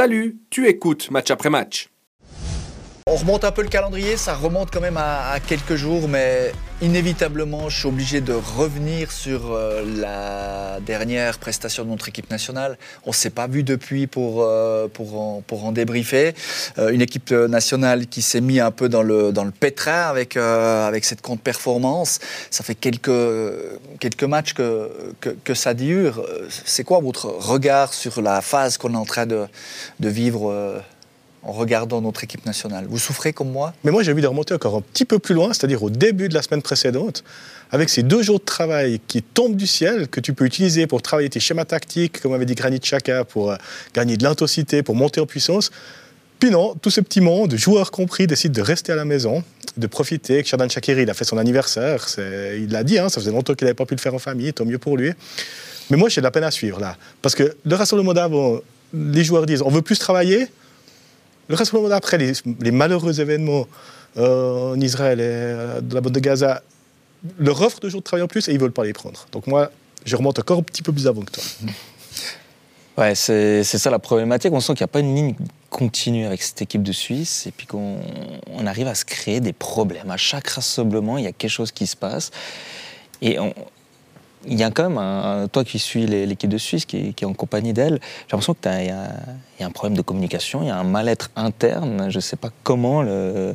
Salut, tu écoutes match après match. On remonte un peu le calendrier, ça remonte quand même à, quelques jours, mais inévitablement, je suis obligé de revenir sur euh, la dernière prestation de notre équipe nationale. On ne s'est pas vu depuis pour, euh, pour, en, pour en débriefer. Euh, une équipe nationale qui s'est mise un peu dans le, dans le pétrin avec, avec cette contre-performance. Ça fait quelques, quelques matchs que, que, que ça dure. C'est quoi votre regard sur la phase qu'on est en train de, de vivre en regardant notre équipe nationale. Vous souffrez comme moi Mais moi, j'ai envie de remonter encore un petit peu plus loin, c'est-à-dire au début de la semaine précédente, avec ces deux jours de travail qui tombent du ciel, que tu peux utiliser pour travailler tes schémas tactiques, comme avait dit Granit Xhaka, pour euh, gagner de l'intensité, pour monter en puissance. Puis non, tout ce petit monde, joueurs compris, décide de rester à la maison, de profiter. Xherdan Shakiri, il a fait son anniversaire, il l'a dit, hein, ça faisait longtemps qu'il n'avait pas pu le faire en famille, tant mieux pour lui. Mais moi, j'ai de la peine à suivre là. Parce que le rassemblement d'avant, les joueurs disent on veut plus travailler, le rassemblement après les, malheureux événements euh, en Israël et euh, de la bande de Gaza leur offre de jours de travail en plus et ils ne veulent pas les prendre. Donc moi, je remonte encore un petit peu plus avant que toi. Ouais, c'est ça la problématique. On sent qu'il n'y a pas une ligne continue avec cette équipe de Suisse et puis qu'on on arrive à se créer des problèmes. À chaque rassemblement, il y a quelque chose qui se passe. Et on, il y a quand même, un, toi qui suis l'équipe de Suisse, qui, est en compagnie d'elle, j'ai l'impression qu'il y, a un problème de communication, il y a un mal-être interne. Je ne sais pas comment, le,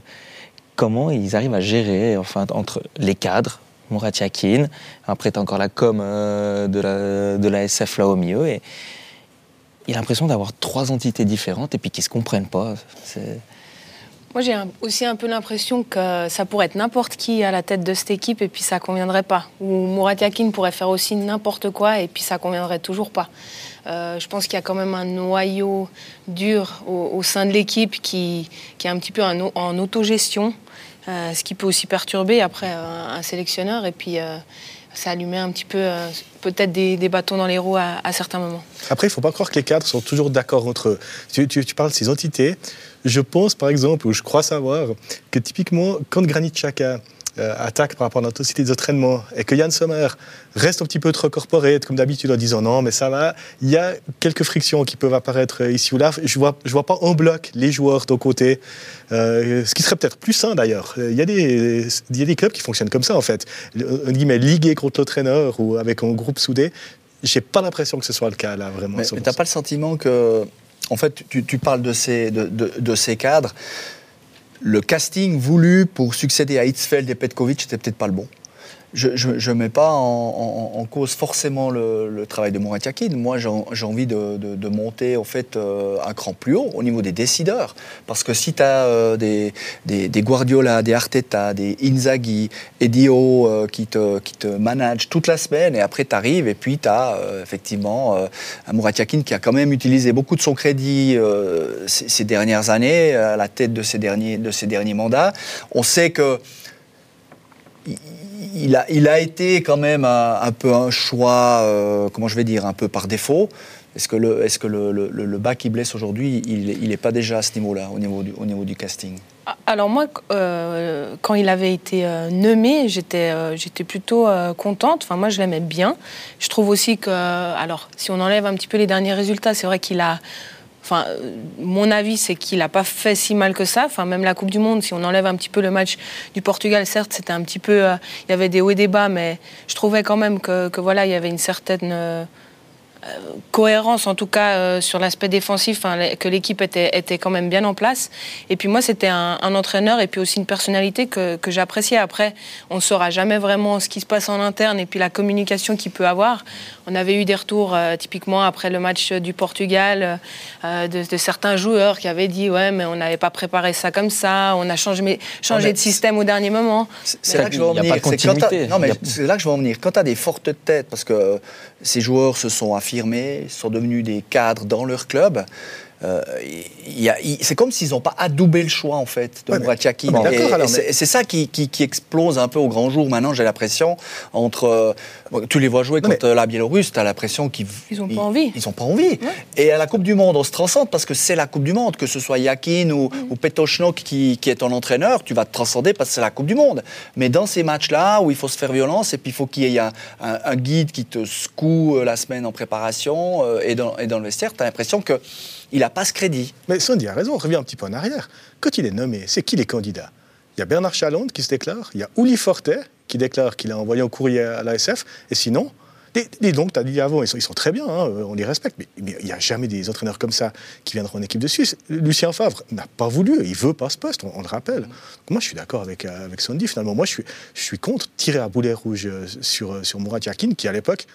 comment ils arrivent à gérer enfin, entre les cadres, Murat après tu as encore la com euh, de, la, de la SF là au milieu, et il a l'impression d'avoir trois entités différentes et puis qui ne se comprennent pas. Moi, j'ai aussi un peu l'impression que ça pourrait être n'importe qui à la tête de cette équipe et puis ça conviendrait pas. Ou Murat Yakin pourrait faire aussi n'importe quoi et puis ça conviendrait toujours pas. Euh, je pense qu'il y a quand même un noyau dur au, sein de l'équipe qui, est un petit peu en, autogestion, euh, ce qui peut aussi perturber après un, sélectionneur et puis euh, ça allumait un petit peu peut-être des, bâtons dans les roues à, certains moments. Après, il ne faut pas croire que les cadres sont toujours d'accord entre eux. Tu, tu, tu parles de ces entités. Je pense, par exemple, ou je crois savoir, que typiquement, quand Granit Xhaka euh, attaque par rapport à l'intensité des entraînements et que Yann Sommer reste un petit peu trop corporate, comme d'habitude, en disant non, mais ça va, il y a quelques frictions qui peuvent apparaître ici ou là. Je ne vois, je vois pas en bloc les joueurs d'un côté, euh, ce qui serait peut-être plus sain d'ailleurs. Il y, a des, il y a des clubs qui fonctionnent comme ça, en fait. On dit, mais liguer contre l'entraîneur ou avec un groupe soudé, j'ai pas l'impression que ce soit le cas là, vraiment. Mais, tu n'as pas le sentiment que en fait, tu, parles de ces, de, ces cadres. Le casting voulu pour succéder à Hitzfeld et Petkovic n'était peut-être pas le bon je ne mets pas en, cause forcément le, travail de Mourad Yakin. Moi, j'ai envie de, monter en fait, euh, un cran plus haut au niveau des décideurs. Parce que si tu as euh, des, des, Guardiola, des Arteta, des Inzaghi, Edio euh, qui, te, qui te managent toute la semaine et après tu arrives et puis tu as effectivement un Mourad Yakin qui a quand même utilisé beaucoup de son crédit ces, ces, dernières années à la tête de ces derniers, de ces derniers mandats. On sait que il a, il a été quand même un, peu un choix, euh, comment je vais dire, un peu par défaut. Est-ce que le, est que le, bas qui blesse aujourd'hui, il n'est pas déjà à ce niveau-là, au niveau du, au niveau du casting? Ah, alors moi, euh, quand il avait été euh, nommé, j'étais j'étais plutôt contente. Enfin, moi, je l'aimais bien. Je trouve aussi que, alors, si on enlève un petit peu les derniers résultats, c'est vrai qu'il a Enfin, mon avis, c'est qu'il n'a pas fait si mal que ça. Même la Coupe du Monde, si on enlève un petit peu le match du Portugal, certes, c'était un petit peu, euh, il y avait des hauts et des bas, mais je trouvais quand même que, que voilà, il y avait une certaine euh, euh, cohérence, en tout cas euh, sur l'aspect défensif, que l'équipe était, était, quand même bien en place. Et puis moi, c'était un, entraîneur et puis aussi une personnalité que, que j'appréciais. Après, on ne saura jamais vraiment ce qui se passe en interne et puis la communication qu'il peut avoir. On avait eu des retours, euh, typiquement après le match du Portugal, de, certains joueurs qui avaient dit Ouais, mais on n'avait pas préparé ça comme ça, on a changé, changé de système au dernier moment. C'est là que je veux en venir. C'est là que je veux en venir. Quand tu as des fortes têtes, parce que ces joueurs se sont affirmés, sont devenus des cadres dans leur club. Euh, c'est comme s'ils n'ont pas adoubé le choix en fait de ouais, et, c'est ça qui, explose un peu au grand jour maintenant, j'ai l'impression. Entre, euh, tu les vois jouer contre la Biélorusse, tu as l'impression qu'ils n'ont pas envie. Ils n'ont pas envie. Et à la Coupe du Monde, on se transcende parce que c'est la Coupe du Monde, que ce soit Yakin ou, mm. qui, qui, est ton entraîneur, tu vas te transcender parce que c'est la Coupe du Monde. Mais dans ces matchs-là où il faut se faire violence et puis il faut qu'il y ait un, guide qui te secoue euh, la semaine en préparation et, dans, et dans le vestiaire, tu as l'impression que il n'a pas ce crédit. Mais Sandy a raison, on revient un petit peu en arrière. Quand il est nommé, c'est qui les candidats? Il y a Bernard Chalonde qui se déclare, il y a Uli Fortet qui déclare qu'il a envoyé un courrier à l'ASF, et sinon, les, donc, tu as dit avant, ils sont, très bien, hein, on les respecte, mais il n'y a jamais des entraîneurs comme ça qui viendront en équipe de Suisse. Lucien Favre n'a pas voulu, il veut pas ce poste, on, le rappelle. moi, je suis d'accord avec, euh, avec Sandy, finalement. Moi, je suis, contre tirer à boulet rouge euh, sur, sur Murat Yakin, qui à l'époque,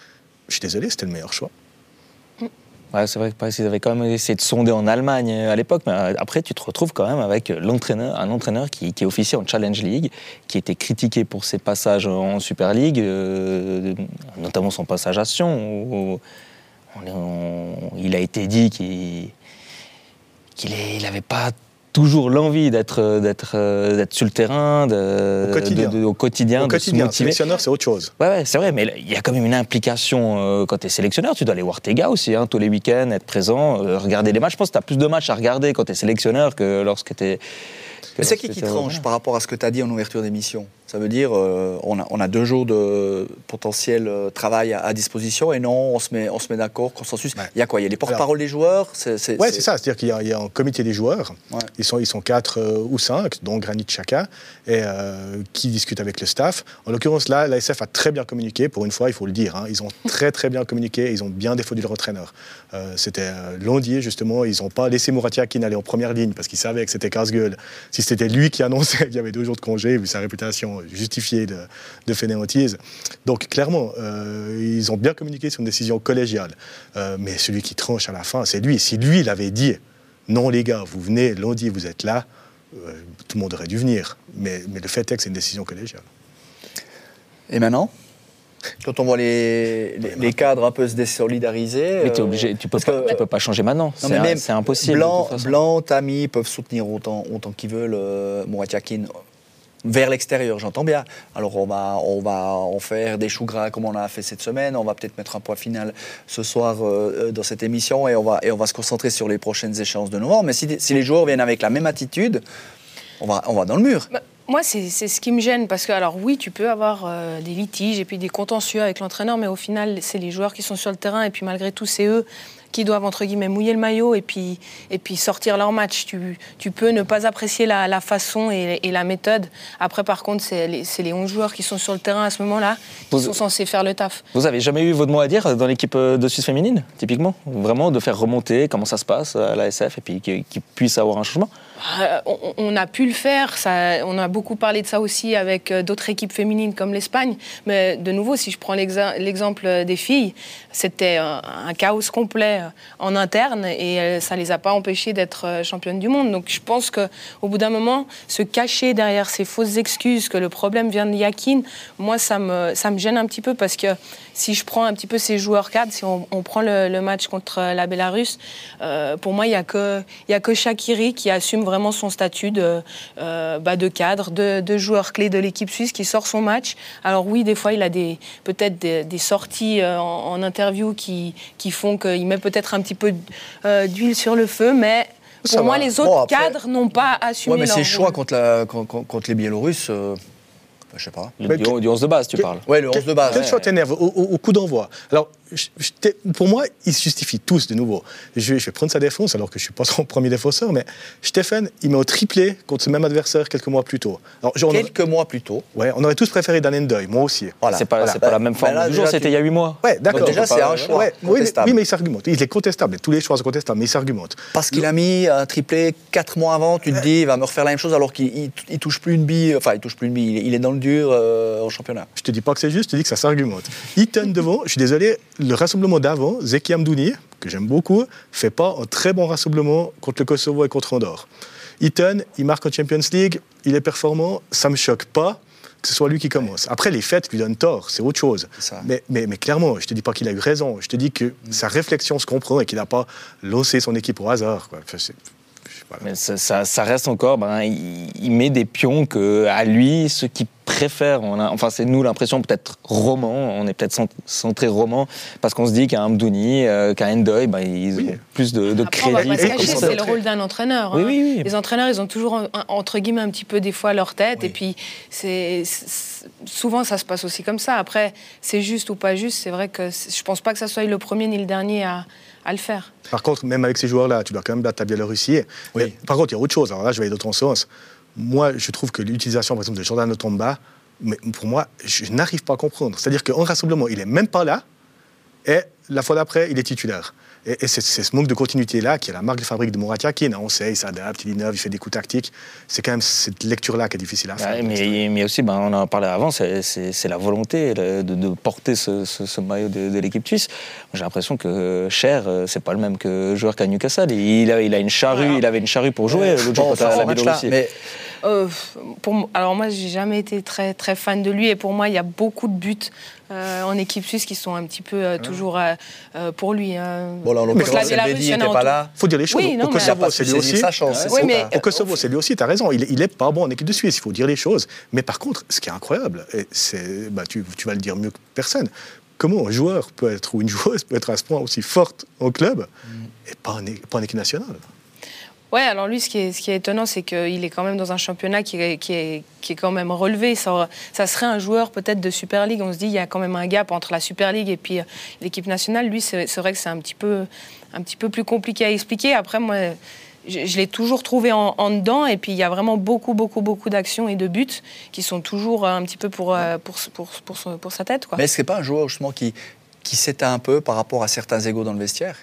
je suis désolé, c'était le meilleur choix. C'est vrai qu'ils avaient quand même essayé de sonder en Allemagne euh, à l'époque, mais euh, après, tu te retrouves quand même avec l'entraîneur, un entraîneur qui, qui officiait en Challenge League, qui était critiqué pour ses passages en Super League, euh, notamment son passage à Sion, où, il a été dit qu'il n'avait pas toujours l'envie d'être euh, d'être euh, d'être sur le terrain, de, au quotidien, de, au quotidien, au de se motiver. Sélectionneur, c'est autre chose. Ouais, ouais c'est vrai, mais il y a quand même une implication euh, quand tu es sélectionneur. Tu dois aller voir tes gars aussi, hein, tous les week-ends, être présent, regarder les matchs. Je pense que tu as plus de matchs à regarder quand tu es sélectionneur que lorsque tu es. Mais c'est qui qui tranche par rapport à ce que tu as dit en ouverture d'émission? Ça veut dire euh, on, a, on, a, deux jours de potentiel euh, travail à, disposition et non, on se met, on se met d'accord, consensus. Il y a quoi? Il y a les porte-parole des joueurs? Oui, c'est ça. C'est-à-dire qu'il y, a un comité des joueurs. Ils, sont, ils sont quatre euh, ou cinq, dont Granit Chaka, et, qui discutent avec le staff. En l'occurrence, là, l'ASF a très bien communiqué. Pour une fois, il faut le dire. Hein. ils ont très, très bien communiqué. Ils ont bien défendu leur entraîneur. c'était lundi, justement. Ils n'ont pas laissé Mouratia qui n'allait en première ligne parce qu'ils savaient que c'était casse-gueule. Si c'était lui qui annonçait qu'il y avait deux jours de congé, vu sa réputation justifié de, fainéantise. Donc clairement, euh, ils ont bien communiqué sur une décision collégiale. Euh, mais celui qui tranche à la fin, c'est lui. Si lui, il avait dit, non les gars, vous venez, lundi, vous êtes là, euh, tout le monde aurait dû venir. Mais le fait est que c'est une décision collégiale. Et maintenant? Quand on voit les, les, cadres un peu se désolidariser. Mais es obligé, tu peux, pas, tu peux pas changer maintenant. C'est impossible. Blanc, Blanc, Tami peuvent soutenir autant, autant qu'ils veulent euh, vers l'extérieur, j'entends bien. Alors on va, on va en faire des choux gras comme on a fait cette semaine. On va peut-être mettre un point final ce soir euh, euh, dans cette émission et on, va, et on va se concentrer sur les prochaines échéances de novembre. Mais si, les joueurs viennent avec la même attitude, on va, on va dans le mur. Bah, moi, c'est ce qui me gêne parce que, alors oui, tu peux avoir euh, des litiges et puis des contentieux avec l'entraîneur, mais au final, c'est les joueurs qui sont sur le terrain et puis malgré tout, c'est eux qui doivent entre guillemets mouiller le maillot et puis, et puis sortir leur match. Tu, tu peux ne pas apprécier la, la façon et, et, la méthode. Après, par contre, c'est les, les, 11 joueurs qui sont sur le terrain à ce moment-là qui sont censés faire le taf. Vous avez jamais eu votre mot à dire dans l'équipe de Suisse féminine, typiquement? Vraiment de faire remonter comment ça se passe à la SF et puis qu'ils puisse avoir un changement? euh, on, a pu le faire, on a beaucoup parlé de ça aussi avec euh, d'autres équipes féminines comme l'Espagne, mais de nouveau, si je prends l'exemple des filles, c'était un, chaos complet euh, en interne et ça les a pas empêchées d'être championnes du monde. Donc je pense qu'au bout d'un moment, se cacher derrière ces fausses excuses que le problème vient de Yakin, moi ça me, gêne un petit peu parce que si je prends un petit peu ces joueurs cadres, si on, prend le, match contre la Bélarus, pour moi il n'y a, que, a que Shakiri qui assume vraiment son statut de, euh, bah, de cadre, de, de, joueur clé de l'équipe suisse qui sort son match. Alors oui, des fois, il a des, peut-être des, sorties euh, en, interview qui, qui font qu'il met peut-être un petit peu euh, d'huile sur le feu, mais pour moi, les autres cadres n'ont pas assumé. Ouais, mais ces choix contre, la, contre, les Biélorusses. je sais pas. Le, du, 11 de base, tu parles. Oui, le 11 de base. Quel choix t'énerve au, au, coup d'envoi? Alors, pour moi, ils se justifient tous de nouveau. Je, vais prendre sa défense alors que je ne suis pas son premier défenseur, mais Stéphane, il met au triplé contre ce même adversaire quelques mois plus tôt. Alors, quelques mois plus tôt Ouais, on aurait tous préféré Dan Deuil, moi aussi. Voilà. C'est pas, pas la même forme du jour, c'était il y a 8 mois. Ouais, d'accord. Déjà, c'est un choix oui, mais, il s'argumente. Il est contestable. Tous les choix sont contestables, mais il s'argumente. Parce qu'il a mis un triplé 4 mois avant, tu te dis, il va me refaire la même chose alors qu'il ne touche plus une bille. Enfin, il touche plus une bille. Il est dans le dur euh, en championnat. Je te dis pas que c'est juste, je te dis que ça s'argumente. Eaton devant, je suis désolé, le rassemblement d'avant Zeki Amdouni, que j'aime beaucoup, fait pas un très bon rassemblement contre le Kosovo et contre Andorre. Eaton, il marque en Champions League, il est performant, ça me choque pas que ce soit lui qui commence. Après, les fêtes lui donnent tort, c'est autre chose. Mais, mais, mais, clairement, je te dis pas qu'il a eu raison, je te dis que mm. sa réflexion se comprend et qu'il n'a pas lancé son équipe au hasard. Quoi. Mais ça, ça, reste encore, ben, il, met des pions que, à lui, ceux qui préfère, on a, enfin c'est nous l'impression peut-être roman, on est peut-être centré roman, parce qu'on se dit qu'un Amdouni, euh, qu'un Endoy, bah, ils ont plus de, de Après, on va crédit. pas se cacher, c'est le rôle d'un entraîneur. Oui, hein. oui, oui. Les entraîneurs, ils ont toujours, entre guillemets, un petit peu des fois leur tête. Oui. Et puis, c'est souvent, ça se passe aussi comme ça. Après, c'est juste ou pas juste, c'est vrai que je pense pas que ça soit le premier ni le dernier à, à le faire. Par contre, même avec ces joueurs-là, tu dois quand même battre la Biélorussie. Oui. Mais par contre, il y a autre chose. Alors là, je vais aller dans ton sens. Moi, je trouve que l'utilisation, par exemple, de Jordan Tomba, mais pour moi, je n'arrive pas à comprendre. C'est-à-dire qu'en rassemblement, il est même pas là, et la fois d'après, il est titulaire. Et, et c'est ce manque de continuité-là qui est la marque de fabrique de Murat Yakin. On sait, il s'adapte, il innove, il fait des coups tactiques. C'est quand même cette lecture-là qui est difficile à faire. Ouais, mais, mais aussi, ben, on en parlait avant, c'est- la volonté le- de, de porter ce, ce- ce maillot de, de l'équipe suisse. J'ai l'impression que Cher, euh, c'est pas le même que joueur qu'à Newcastle. Il a, il a une charrue, il avait une charrue pour jouer l'autre jour Bon, contre la Biélorussie. Euh, pour, alors moi, j'ai jamais été très très fan de lui et pour moi, il y a beaucoup de buts euh, en équipe suisse qui sont un petit peu euh, toujours euh, euh, pour lui. hein. bon, là, en l'occurrence, il n'était pas là. faut dire les choses. Oui, non, Au Il Kosovo, pas c'est lui aussi. sa chance. c'est Oui, ça. mais- Au Kosovo, c'est lui aussi, tu as raison. Il, il est pas bon en équipe de Suisse, il faut dire les choses. Mais par contre, ce qui est incroyable, et bah, tu, tu vas le dire mieux que personne, comment un joueur peut être, ou une joueuse peut être à ce point aussi forte au club et pas en, é- pas en équipe nationale? Ouais, alors lui, ce qui est, étonnant, c'est qu'il est quand même dans un championnat qui est, quand même relevé. Ça, serait un joueur peut-être de Super League. On se dit, il y a quand même un gap entre la Super League et puis euh, l'équipe nationale. Lui, c'est vrai que c'est un petit, peu, plus compliqué à expliquer. Après, moi, je, l'ai toujours trouvé en, dedans. Et puis, il y a vraiment beaucoup, beaucoup, beaucoup d'actions et de buts qui sont toujours euh, un petit peu pour, euh, sa tête. Mais est-ce que c'est pas un joueur justement qui, qui s'éteint un peu par rapport à certains égaux dans le vestiaire?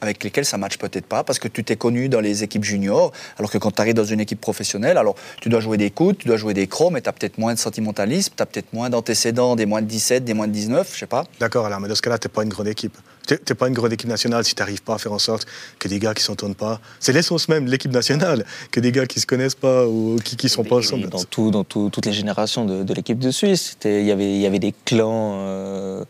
Avec lesquels ça matche peut-être pas, parce que tu t'es connu dans les équipes juniors, alors que quand tu arrives dans une équipe professionnelle, alors tu dois jouer des coups, tu dois jouer des crocs, mais tu as peut-être moins de sentimentalisme, tu as peut-être moins d'antécédents, des moins de 17, des moins de 19, je sais pas. D'accord, alors, mais dans ce cas-là, tu n'es pas une grande équipe. Tu n'es pas une grande équipe nationale si tu n'arrives pas à faire en sorte que des gars qui ne s'entendent pas. C'est l'essence même de l'équipe nationale, que des gars qui ne se connaissent pas ou qui ne sont pas Et ensemble. Dans, tout, dans tout- toutes les générations de, de l'équipe de Suisse, il y avait, il y avait des clans. euh,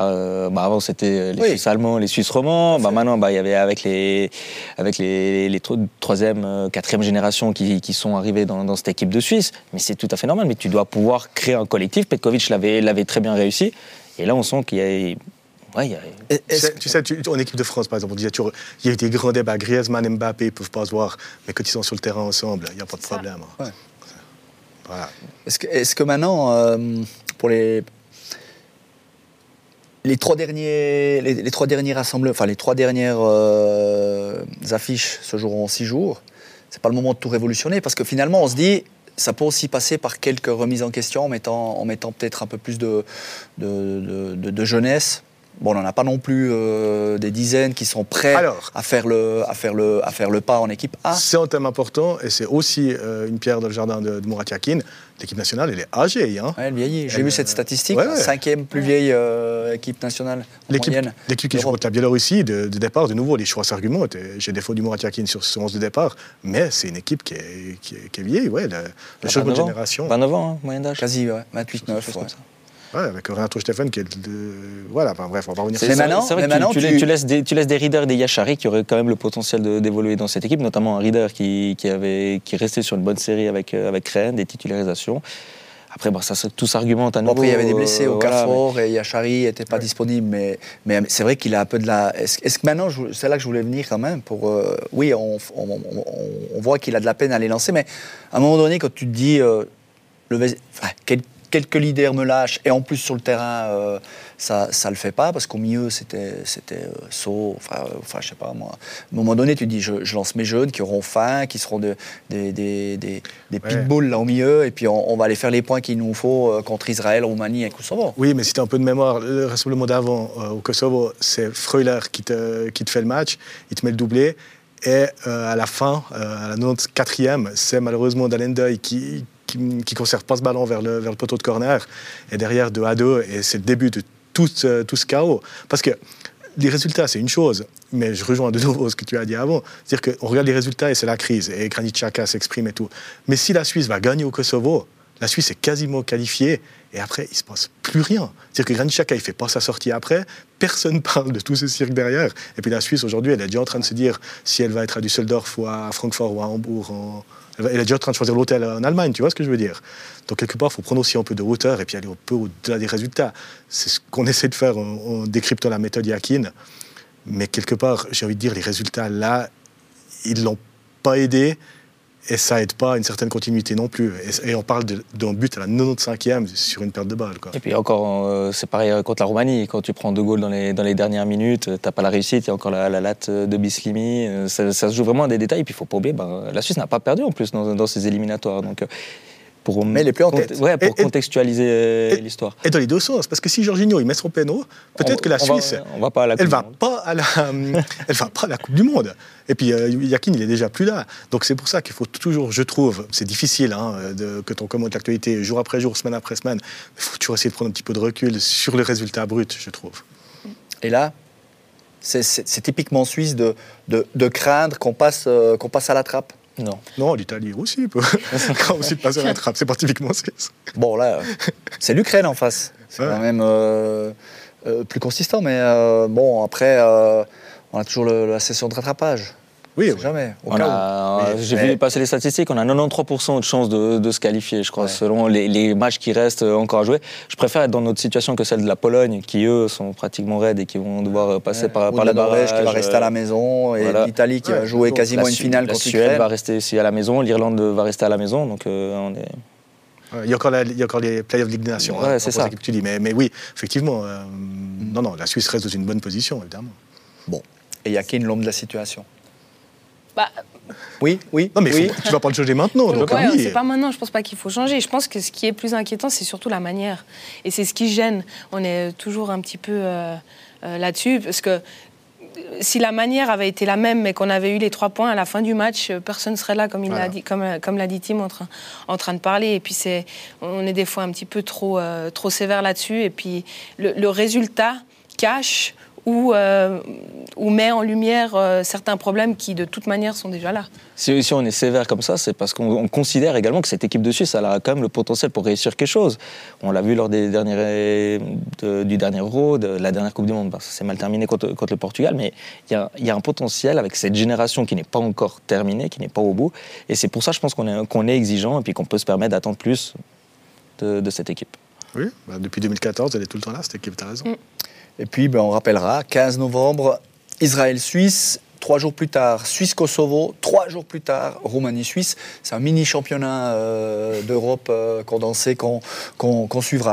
euh, bah avant, c'était les Oui. Suisses allemands, les Suisses romans. Bah maintenant, bah, il y avait avec les, avec les, les tro- troisième, euh, quatrième génération qui, qui sont arrivés dans, dans cette équipe de Suisse. Mais c'est tout à fait normal. Mais tu dois pouvoir créer un collectif. Petkovic l'avait, l'avait très bien réussi. Et là, on sent qu'il y a. Ouais, a- Tu sais, tu sais, tu- en équipe de France, par exemple, on disait toujours, il y a eu des grands débats. Griezmann et Mbappé ne peuvent pas se voir, mais quand ils sont sur le terrain ensemble, il n'y a pas de problème. Ouais. Voilà. Est-ce que, est-ce que maintenant, euh, pour les, les trois derniers, les, les trois derniers rassemblements, enfin les trois dernières euh, affiches se joueront en six jours, c'est pas le moment de tout révolutionner parce que finalement on se dit ça peut aussi passer par quelques remises en question en mettant, en mettant peut-être un peu plus de, de, de- de- de jeunesse. Bon, on n'en a pas non plus euh, des dizaines qui sont prêts Alors. à, faire le, à, faire le, à faire le pas en équipe A. C'est un thème important et c'est aussi euh, une pierre dans le jardin de, de Murat Yakin. L'équipe nationale, elle est âgée. Hein. Ouais, elle vieillit. J'ai vu cette statistique, ouais, la ouais. cinquième plus vieille euh, équipe nationale L'équipe l'équipe qui joue contre la Biélorussie, de, de départ, de nouveau, les choix s'argumentent. J'ai défaut du Murat Yakin sur ce 11 de départ, mais c'est une équipe qui est, qui est, qui est vieille. Ouais, seconde 29 ans. génération. 29 ans, hein, moyenne d'âge. Quasi, ouais, 28-9. Quelque chose ouais. avec Renato Steffen qui est. de- Voilà, enfin, bref, on va revenir sur ça. maintenant- vrai mais que tu- maintenant, tu, tu- tu laisses des, tu laisses des Reader et des Yachari qui auraient quand même le potentiel d'évoluer dans cette équipe, notamment un Reader qui, qui, avait, qui restait sur une bonne série avec, euh, avec Rennes, des titularisations. Après, bah, ça, tout s'argumente à Bon, nouveau. après, il y avait des blessés euh, au voilà, Carrefour et Yachari n'était pas disponible, mais, mais c'est vrai qu'il a un peu de la. Est-ce que maintenant, c'est là que je voulais venir quand même pour. euh, oui, on, on- on- on voit qu'il a de la peine à les lancer, mais à un moment donné, quand tu te dis. euh, le, Ves- enfin, quel- quelques leaders me lâchent et en plus sur le terrain, euh, ça ça le fait pas parce qu'au milieu, c'était c'était euh, Sceaux, enfin, euh, enfin, je sais pas moi. À un moment donné, tu dis je, je lance mes jeunes qui auront faim, qui seront de- des, des, des, des Ouais. pitbulls là au milieu et puis on, on va aller faire les points qu'il nous faut euh, contre Israël, Roumanie et Kosovo. Oui, mais si tu as un peu de mémoire, le rassemblement d'avant euh, au Kosovo, c'est Freuler qui te, qui te fait le match, il te met le doublé. Et à la fin, à la 94e, c'est malheureusement Dalendeuil qui qui ne conserve pas ce ballon vers le, vers le poteau de corner. Et derrière, 2 à 2, et c'est le début de tout, tout ce chaos. Parce que les résultats, c'est une chose, mais je rejoins de nouveau ce que tu as dit avant. C'est-à-dire qu'on regarde les résultats et c'est la crise, et Granit Xhaka s'exprime et tout. Mais si la Suisse va gagner au Kosovo, La Suisse est quasiment qualifiée. Et après, il ne se passe plus rien. C'est-à-dire que Granit Xhaka, il fait pas sa sortie après. Personne ne parle de tout ce cirque derrière. Et puis la Suisse, aujourd'hui, elle est déjà en train de se dire si elle va être à Düsseldorf ou à Francfort ou à Hambourg. Elle est déjà en train de choisir l'hôtel en Allemagne, tu vois ce que je veux dire Donc quelque part, il faut prendre aussi un peu de hauteur et puis aller un peu au-delà des résultats. C'est ce qu'on essaie de faire en, décryptant la méthode Yakin. Mais quelque part, j'ai envie de dire, les résultats là, ils ne l'ont pas aidé et ça aide pas à une certaine continuité non plus. Et, on parle d'un but à la 95e sur une perte de balle. Et puis encore, euh, c'est pareil euh, contre la Roumanie. Quand tu prends deux goals dans les, dans les dernières minutes, euh, tu n'as pas la réussite, il y a encore la, latte de Bislimi. Ça, se joue vraiment à des détails. Et puis il faut pas oublier, ben, la Suisse n'a pas perdu en plus dans, dans ces éliminatoires. Donc, pour, Mais les plus en tête. Ouais, pour contextualiser l'histoire. Et dans les deux sens, parce que si Jorginho il met son péno, peut-être que la Suisse, on va pas à la elle va pas à la, elle va pas à la Coupe du Monde. Et puis euh, Yakin, il est déjà plus là. Donc c'est pour ça qu'il faut toujours, je trouve, c'est difficile hein, de, que on commente l'actualité jour après jour, semaine après semaine. Il faut toujours essayer de prendre un petit peu de recul sur le résultat brut, je trouve. Et là, c'est typiquement suisse de, de, de craindre qu'on passe, euh, qu'on passe à la trappe. Non. Non, l'Italie aussi peut. Quand aussi de passer à la trappe, c'est pas typiquement suisse. Bon, là, c'est l'Ukraine en face. C'est quand même euh, plus consistant, mais bon, après, on a toujours la session de rattrapage. Oui, jamais. J'ai vu passer les statistiques, on a 93% de chances de, se qualifier, je crois, selon les, matchs qui restent encore à jouer. Je préfère être dans notre situation que celle de la Pologne, qui eux sont pratiquement raides et qui vont devoir passer par, par la Norvège qui va rester à la maison et l'Italie qui va jouer quasiment une finale contre La Suède va rester ici à la maison, l'Irlande va rester à la maison, donc euh, on est. Il y, a encore il y a encore les Playoffs de Ligue des Nations. Ouais, hein, c'est ça. tu dis. Mais, mais oui, effectivement, euh, non, non, la Suisse reste dans une bonne position, évidemment. Bon. Et il y a qui l'homme de la situation bah, oui, oui. Non, mais oui. tu vas pas le changer maintenant. Donc, c'est pas maintenant. Je pense pas qu'il faut changer. Je pense que ce qui est plus inquiétant, c'est surtout la manière. Et c'est ce qui gêne. On est toujours un petit peu euh, euh, là-dessus. Parce que si la manière avait été la même, mais qu'on avait eu les trois points à la fin du match, euh, personne ne serait là, comme il l'a dit, comme, comme l'a dit Tim, en train, en train de parler. Et puis c'est, on est des fois un petit peu trop, trop sévère là-dessus. Et puis le, le résultat cache ou, euh, ou met en lumière euh, certains problèmes qui, de toute manière, sont déjà là. Si, on est sévère comme ça, c'est parce qu'on considère également que cette équipe de Suisse, elle a quand même le potentiel pour réussir quelque chose. On l'a vu lors des derniers, du dernier Euro, de la dernière Coupe du Monde. Ça s'est mal terminé contre, le Portugal, mais il y, a, un potentiel avec cette génération qui n'est pas encore terminée, qui n'est pas au bout. Et c'est pour ça, je pense qu'on est, qu'on est exigeant et puis qu'on peut se permettre d'attendre plus de, cette équipe. Oui, bah, depuis 2014, elle est tout le temps là, cette équipe, tu as raison. Mm. Et puis, ben, on rappellera, 15 novembre, Israël-Suisse. Trois jours plus tard, Suisse-Kosovo. Trois jours plus tard, Roumanie-Suisse. C'est un mini championnat euh, d'Europe euh, condensé qu'on suivra.